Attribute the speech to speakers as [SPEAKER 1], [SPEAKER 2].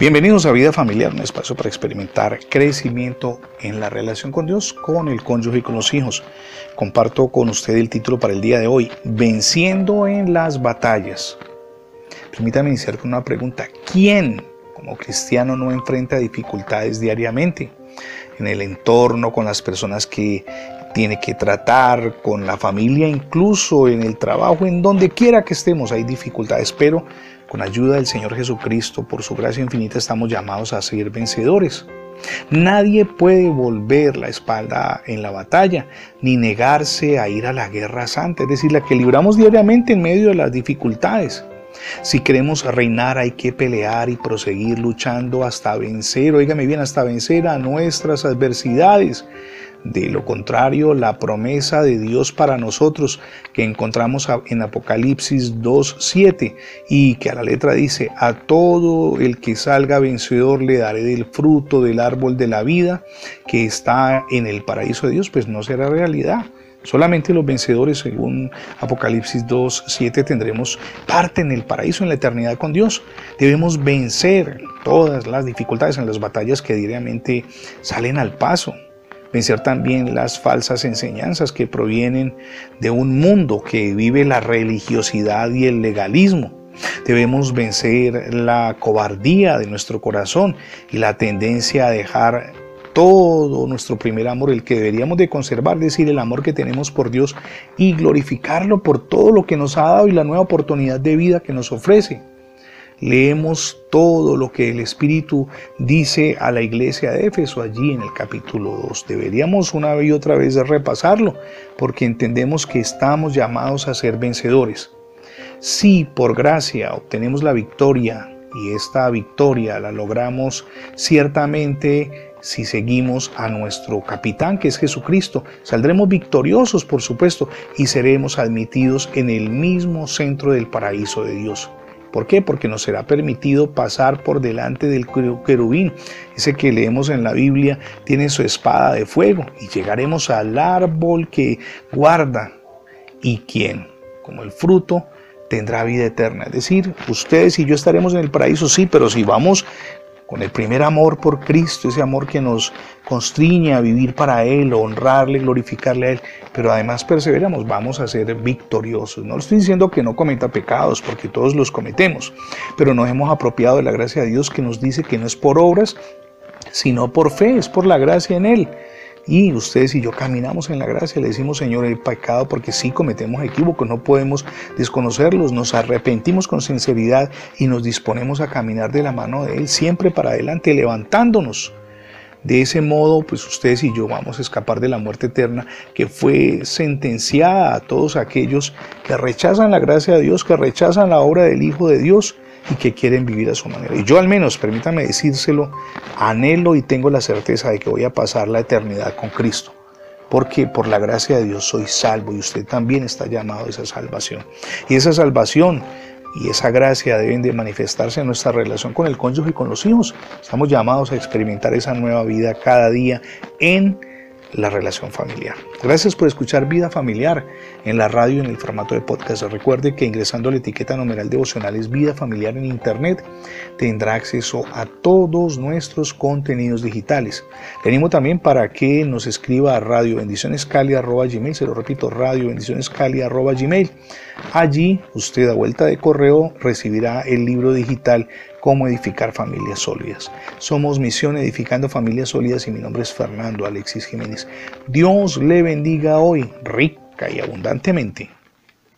[SPEAKER 1] Bienvenidos a Vida Familiar, un espacio para experimentar crecimiento en la relación con Dios, con el cónyuge y con los hijos. Comparto con usted el título para el día de hoy, Venciendo en las batallas. Permítame iniciar con una pregunta. ¿Quién como cristiano no enfrenta dificultades diariamente? En el entorno, con las personas que tiene que tratar, con la familia, incluso en el trabajo, en donde quiera que estemos hay dificultades, pero con ayuda del Señor Jesucristo, por su gracia infinita, estamos llamados a ser vencedores. Nadie puede volver la espalda en la batalla, ni negarse a ir a la guerra santa, es decir, la que libramos diariamente en medio de las dificultades. Si queremos reinar hay que pelear y proseguir luchando hasta vencer, oígame bien, hasta vencer a nuestras adversidades. De lo contrario, la promesa de Dios para nosotros que encontramos en Apocalipsis 2.7 y que a la letra dice, a todo el que salga vencedor le daré del fruto del árbol de la vida que está en el paraíso de Dios, pues no será realidad. Solamente los vencedores, según Apocalipsis 2.7, tendremos parte en el paraíso, en la eternidad con Dios. Debemos vencer todas las dificultades en las batallas que diariamente salen al paso vencer también las falsas enseñanzas que provienen de un mundo que vive la religiosidad y el legalismo. Debemos vencer la cobardía de nuestro corazón y la tendencia a dejar todo nuestro primer amor, el que deberíamos de conservar, decir, el amor que tenemos por Dios y glorificarlo por todo lo que nos ha dado y la nueva oportunidad de vida que nos ofrece leemos todo lo que el Espíritu dice a la iglesia de Éfeso allí en el capítulo 2. Deberíamos una y otra vez repasarlo porque entendemos que estamos llamados a ser vencedores. Si por gracia obtenemos la victoria y esta victoria la logramos ciertamente si seguimos a nuestro capitán que es Jesucristo. Saldremos victoriosos, por supuesto, y seremos admitidos en el mismo centro del paraíso de Dios. ¿Por qué? Porque nos será permitido pasar por delante del querubín. Ese que leemos en la Biblia tiene su espada de fuego y llegaremos al árbol que guarda y quien, como el fruto, tendrá vida eterna. Es decir, ustedes y yo estaremos en el paraíso, sí, pero si vamos con el primer amor por Cristo, ese amor que nos constriñe a vivir para Él, honrarle, glorificarle a Él, pero además perseveramos, vamos a ser victoriosos. No estoy diciendo que no cometa pecados, porque todos los cometemos, pero nos hemos apropiado de la gracia de Dios que nos dice que no es por obras, sino por fe, es por la gracia en Él. Y ustedes y yo caminamos en la gracia, le decimos, Señor, el pecado, porque sí cometemos equívocos, no podemos desconocerlos, nos arrepentimos con sinceridad y nos disponemos a caminar de la mano de Él, siempre para adelante, levantándonos. De ese modo, pues ustedes y yo vamos a escapar de la muerte eterna que fue sentenciada a todos aquellos que rechazan la gracia de Dios, que rechazan la obra del Hijo de Dios y que quieren vivir a su manera. Y yo al menos, permítame decírselo, anhelo y tengo la certeza de que voy a pasar la eternidad con Cristo. Porque por la gracia de Dios soy salvo y usted también está llamado a esa salvación. Y esa salvación y esa gracia deben de manifestarse en nuestra relación con el cónyuge y con los hijos. Estamos llamados a experimentar esa nueva vida cada día en la relación familiar. Gracias por escuchar Vida Familiar en la radio en el formato de podcast. Recuerde que ingresando a la etiqueta numeral devocionales Vida Familiar en Internet tendrá acceso a todos nuestros contenidos digitales. Le animo también para que nos escriba a radio bendiciones gmail, se lo repito, radio bendiciones gmail. Allí usted a vuelta de correo recibirá el libro digital Cómo edificar familias sólidas. Somos Misión Edificando Familias Sólidas y mi nombre es Fernando Alexis Jiménez. Dios le bendiga hoy rica y abundantemente.